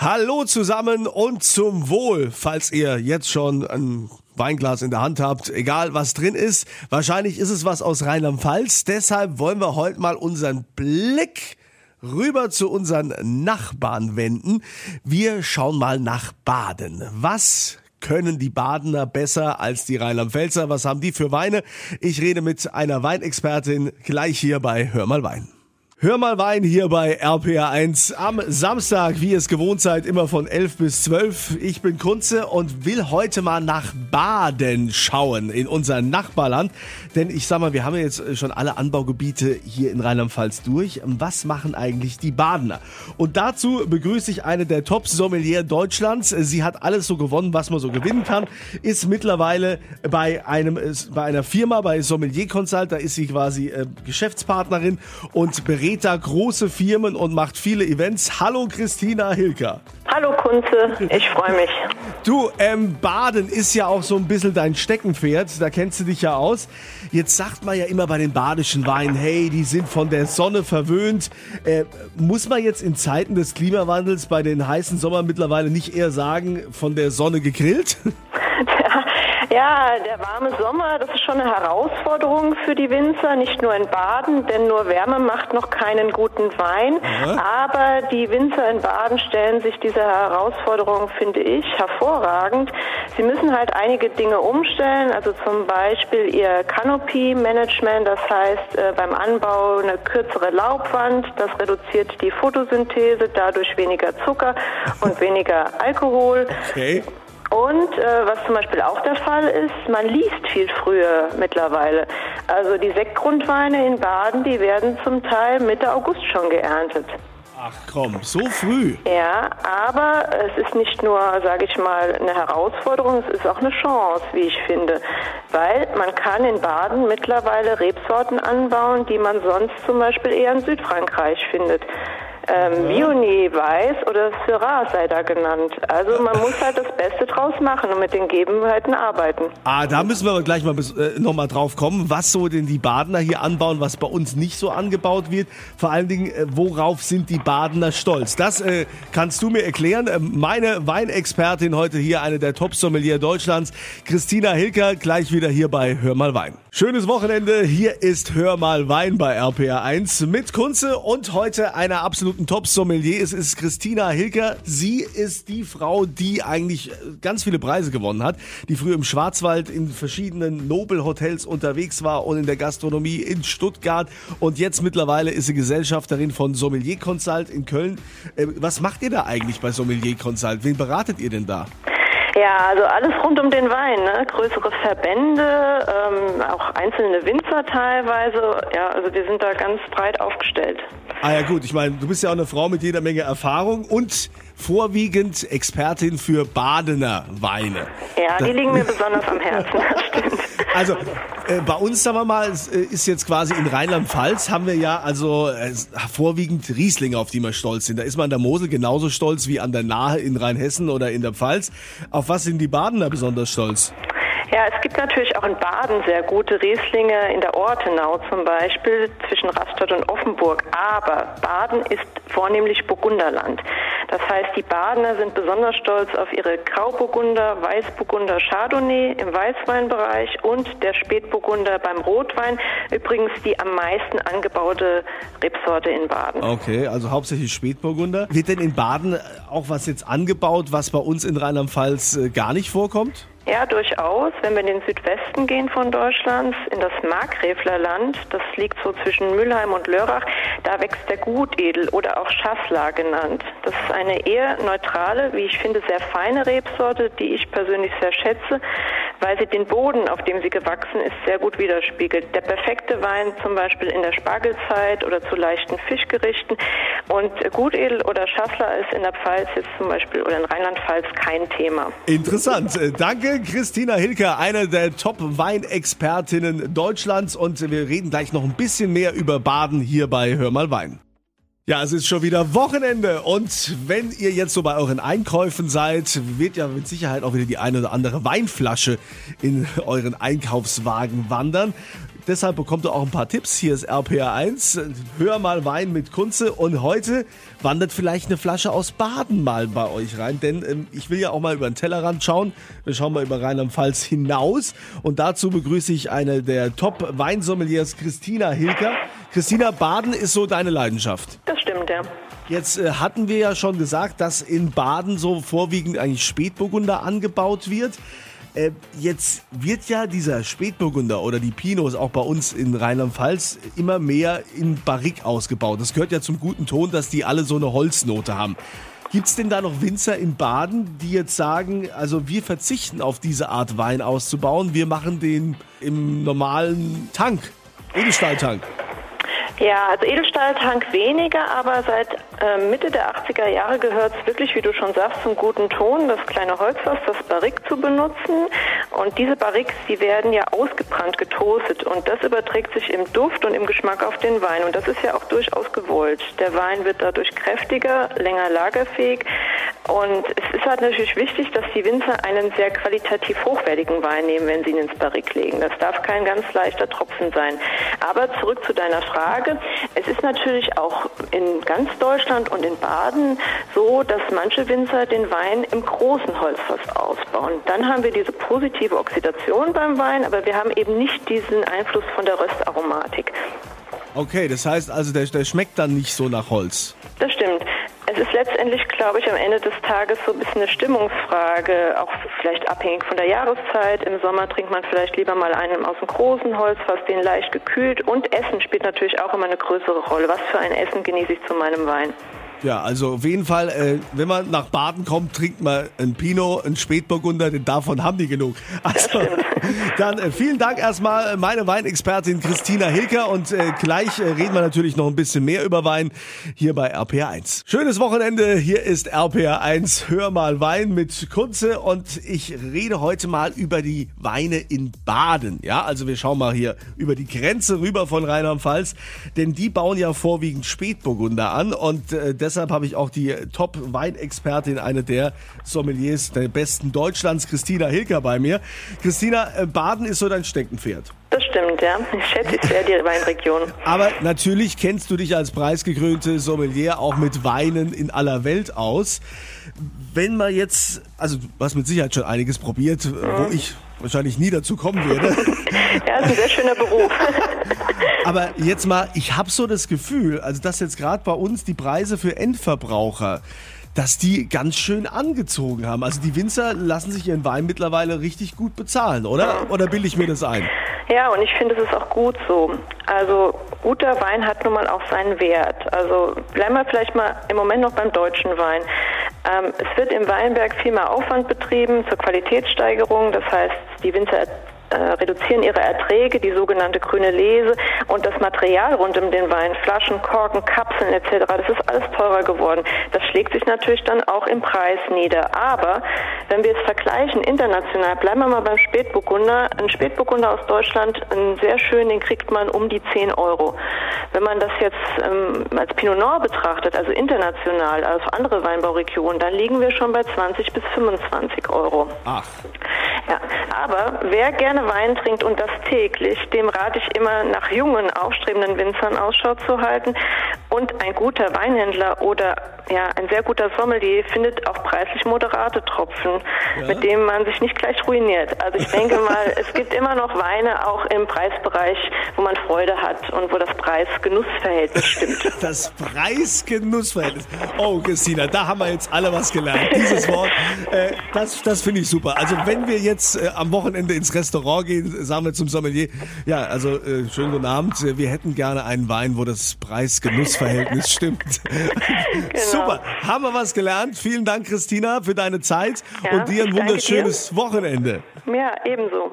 Hallo zusammen und zum Wohl, falls ihr jetzt schon ein Weinglas in der Hand habt, egal was drin ist. Wahrscheinlich ist es was aus Rheinland-Pfalz. Deshalb wollen wir heute mal unseren Blick rüber zu unseren Nachbarn wenden. Wir schauen mal nach Baden. Was können die Badener besser als die Rheinland-Pfälzer? Was haben die für Weine? Ich rede mit einer Weinexpertin gleich hier bei Hör mal Wein. Hör mal Wein hier bei RPA1 am Samstag, wie ihr es gewohnt seid, immer von 11 bis 12. Ich bin Kunze und will heute mal nach Baden schauen in unser Nachbarland. Denn ich sag mal, wir haben ja jetzt schon alle Anbaugebiete hier in Rheinland-Pfalz durch. Was machen eigentlich die Badener? Und dazu begrüße ich eine der Top-Sommelier Deutschlands. Sie hat alles so gewonnen, was man so gewinnen kann. Ist mittlerweile bei einem, bei einer Firma, bei Sommelier Consult, da ist sie quasi äh, Geschäftspartnerin und berät berät da große Firmen und macht viele Events. Hallo Christina Hilker. Hallo Kunze, ich freue mich. Du, ähm, Baden ist ja auch so ein bisschen dein Steckenpferd, da kennst du dich ja aus. Jetzt sagt man ja immer bei den badischen Weinen, hey, die sind von der Sonne verwöhnt. Äh, muss man jetzt in Zeiten des Klimawandels bei den heißen Sommern mittlerweile nicht eher sagen, von der Sonne gegrillt? Ja, der warme Sommer, das ist schon eine Herausforderung für die Winzer, nicht nur in Baden, denn nur Wärme macht noch keinen guten Wein. Ja. Aber die Winzer in Baden stellen sich diese Herausforderung, finde ich, hervorragend. Sie müssen halt einige Dinge umstellen, also zum Beispiel ihr Canopy-Management, das heißt äh, beim Anbau eine kürzere Laubwand, das reduziert die Photosynthese, dadurch weniger Zucker und weniger Alkohol. Okay. Und äh, was zum Beispiel auch der Fall ist, man liest viel früher mittlerweile. Also die Sektgrundweine in Baden, die werden zum Teil Mitte August schon geerntet. Ach komm, so früh. Ja, aber es ist nicht nur, sage ich mal, eine Herausforderung, es ist auch eine Chance, wie ich finde. Weil man kann in Baden mittlerweile Rebsorten anbauen, die man sonst zum Beispiel eher in Südfrankreich findet ähm, Viognier weiß oder Syrah sei da genannt. Also man muss halt das Beste draus machen und mit den Gegebenheiten arbeiten. Ah, da müssen wir aber gleich mal äh, nochmal drauf kommen, was so denn die Badener hier anbauen, was bei uns nicht so angebaut wird. Vor allen Dingen, äh, worauf sind die Badener stolz? Das äh, kannst du mir erklären. Ähm, meine Weinexpertin heute hier, eine der Top-Sommelier Deutschlands, Christina Hilker, gleich wieder hier bei Hör mal Wein. Schönes Wochenende. Hier ist Hör mal Wein bei RPR 1 mit Kunze und heute einer absoluten absoluten Top-Sommelier. Es ist Christina Hilker. Sie ist die Frau, die eigentlich äh, ganz viele Preise gewonnen hat, die früher im Schwarzwald in verschiedenen Nobelhotels unterwegs war und in der Gastronomie in Stuttgart. Und jetzt mittlerweile ist sie Gesellschafterin von Sommelier Consult in Köln. Äh, was macht ihr da eigentlich bei Sommelier Consult? Wen beratet ihr denn da? Ja, also alles rund um den Wein, ne? größere Verbände, ähm, auch einzelne Winzer teilweise. Ja, also wir sind da ganz breit aufgestellt. Ah ja gut, ich meine, du bist ja auch eine Frau mit jeder Menge Erfahrung und vorwiegend Expertin für Badener Weine. Ja, die liegen mir besonders am Herzen. Also äh, bei uns, sagen wir mal, äh, ist jetzt quasi in Rheinland-Pfalz haben wir ja also äh, vorwiegend Rieslinge, auf die wir stolz sind. Da ist man an der Mosel genauso stolz wie an der Nahe in Rheinhessen oder in der Pfalz. Auf was sind die Badener besonders stolz? Ja, es gibt natürlich auch in Baden sehr gute Rieslinge, in der Ortenau zum Beispiel, zwischen Rastatt und Offenburg. Aber Baden ist vornehmlich Burgunderland. Das heißt, die Badener sind besonders stolz auf ihre Grauburgunder, Weißburgunder, Chardonnay im Weißweinbereich und der Spätburgunder beim Rotwein. Übrigens die am meisten angebaute Rebsorte in Baden. Okay, also hauptsächlich Spätburgunder. Wird denn in Baden auch was jetzt angebaut, was bei uns in Rheinland-Pfalz äh, gar nicht vorkommt? Ja, durchaus. Wenn wir in den Südwesten gehen von Deutschlands, in das Markgräflerland, das liegt so zwischen Mülheim und Lörrach, da wächst der Gutedel oder auch Schassler genannt. Das ist eine eher neutrale, wie ich finde, sehr feine Rebsorte, die ich persönlich sehr schätze, weil sie den Boden, auf dem sie gewachsen ist, sehr gut widerspiegelt. Der perfekte Wein zum Beispiel in der Spargelzeit oder zu leichten Fischgerichten. Und Gutedel oder Schassler ist in der Pfalz jetzt zum Beispiel oder in Rheinland-Pfalz kein Thema. Interessant. Äh, danke Christina Hilker, eine der Top-Weinexpertinnen Deutschlands. Und wir reden gleich noch ein bisschen mehr über Baden hier bei Hör mal Wein. Ja, es ist schon wieder Wochenende und wenn ihr jetzt so bei euren Einkäufen seid, wird ja mit Sicherheit auch wieder die eine oder andere Weinflasche in euren Einkaufswagen wandern. Deshalb bekommt ihr auch ein paar Tipps. Hier ist RPA 1. Hör mal Wein mit Kunze. Und heute wandert vielleicht eine Flasche aus Baden mal bei euch rein. Denn ähm, ich will ja auch mal über den Tellerrand schauen. Wir schauen mal über Rheinland-Pfalz hinaus. Und dazu begrüße ich eine der Top-Weinsommeliers, Christina Hilker. Christina, Baden ist so deine Leidenschaft. Das stimmt, ja. Jetzt äh, hatten wir ja schon gesagt, dass in Baden so vorwiegend eigentlich Spätburgunder angebaut wird. Äh, jetzt wird ja dieser Spätburgunder oder die Pinos auch bei uns in Rheinland-Pfalz immer mehr in Barrique ausgebaut. Das gehört ja zum guten Ton, dass die alle so eine Holznote haben. Gibt es denn da noch Winzer in Baden, die jetzt sagen, also wir verzichten auf diese Art Wein auszubauen, wir machen den im normalen Tank, Edelstahltank? Ja, also Edelstahltank weniger, aber seit äh, Mitte der 80er Jahre gehört es wirklich, wie du schon sagst, zum guten Ton, das kleine Holzfass, das Barrique zu benutzen. Und diese Barriques, die werden ja ausgebrannt, getoastet und das überträgt sich im Duft und im Geschmack auf den Wein. Und das ist ja auch durchaus gewollt. Der Wein wird dadurch kräftiger, länger lagerfähig. Und es ist halt natürlich wichtig, dass die Winzer einen sehr qualitativ hochwertigen Wein nehmen, wenn sie ihn ins Barrique legen. Das darf kein ganz leichter Tropfen sein. Aber zurück zu deiner Frage. Es ist natürlich auch in ganz Deutschland und in Baden so, dass manche Winzer den Wein im großen Holzfass ausbauen. Dann haben wir diese positive Oxidation beim Wein, aber wir haben eben nicht diesen Einfluss von der Röstaromatik. Okay, das heißt also, der, der schmeckt dann nicht so nach Holz. Das stimmt. Ist letztendlich, glaube ich, am Ende des Tages so ein bisschen eine Stimmungsfrage, auch vielleicht abhängig von der Jahreszeit. Im Sommer trinkt man vielleicht lieber mal einen aus dem großen Holzfass, den leicht gekühlt. Und Essen spielt natürlich auch immer eine größere Rolle. Was für ein Essen genieße ich zu meinem Wein? Ja, also auf jeden Fall, äh, wenn man nach Baden kommt, trinkt man ein Pinot, ein Spätburgunder, denn davon haben die genug. Also, dann äh, vielen Dank erstmal meine Weinexpertin Christina Hilker und äh, gleich äh, reden wir natürlich noch ein bisschen mehr über Wein hier bei RPR1. Schönes Wochenende, hier ist RPR1, hör mal Wein mit Kunze und ich rede heute mal über die Weine in Baden. Ja, also wir schauen mal hier über die Grenze rüber von Rheinland-Pfalz, denn die bauen ja vorwiegend Spätburgunder an und äh, deshalb habe ich auch die Top-Weinexpertin, eine der Sommeliers der besten Deutschlands, Christina Hilker bei mir. Christina, äh, Baden ist so dein Steckenpferd. Das stimmt, ja. Ich schätze sehr die Weinregion. Aber natürlich kennst du dich als preisgekrönte Sommelier auch mit Weinen in aller Welt aus. Wenn man jetzt, also du hast mit Sicherheit schon einiges probiert, mhm. wo ich wahrscheinlich nie dazu kommen werde. ja, ist ein sehr schöner Beruf. Aber jetzt mal, ich habe so das Gefühl, also dass jetzt gerade bei uns die Preise für Endverbraucher, dass die ganz schön angezogen haben. Also die Winzer lassen sich ihren Wein mittlerweile richtig gut bezahlen, oder? Oder bilde ich mir das ein? Ja, und ich finde, es ist auch gut so. Also guter Wein hat nun mal auch seinen Wert. Also bleiben wir vielleicht mal im Moment noch beim deutschen Wein. Ähm, es wird im Weinberg viel mehr Aufwand betrieben zur Qualitätssteigerung. Das heißt, die Winzer reduzieren ihre Erträge, die sogenannte grüne Lese und das Material rund um den Wein, Flaschen, Korken, Kapseln etc., das ist alles teurer geworden. Das schlägt sich natürlich dann auch im Preis nieder. Aber wenn wir es vergleichen international, bleiben wir mal beim Spätburgunder. Ein Spätburgunder aus Deutschland, ein sehr schön, den kriegt man um die 10 Euro. Wenn man das jetzt ähm, als Pinot Noir betrachtet, also international, also andere Weinbauregionen, dann liegen wir schon bei 20 bis 25 Euro. Ach. Ja, aber wer gerne Wein trinkt und das täglich, dem rate ich immer nach jungen, aufstrebenden Winzern Ausschau zu halten. Und ein guter Weinhändler oder ja, ein sehr guter Sommelier findet auch preislich moderate Tropfen, ja. mit denen man sich nicht gleich ruiniert. Also ich denke mal, es gibt immer noch Weine auch im Preisbereich, wo man Freude hat und wo das Preis-Genuss-Verhältnis stimmt. Das Preis-Genuss-Verhältnis. Oh, Christina, da haben wir jetzt alle was gelernt. Dieses Wort, äh, das, das finde ich super. Also wenn wir jetzt äh, am Wochenende ins Restaurant gehen, sagen wir zum Sommelier, ja, also äh, schönen guten Abend, wir hätten gerne einen Wein, wo das Preis-Genuss-Verhältnis stimmt. Genau. Super, haben wir was gelernt. Vielen Dank, Christina, für deine Zeit ja, und dir ein wunderschönes dir. Wochenende. Ja, ebenso.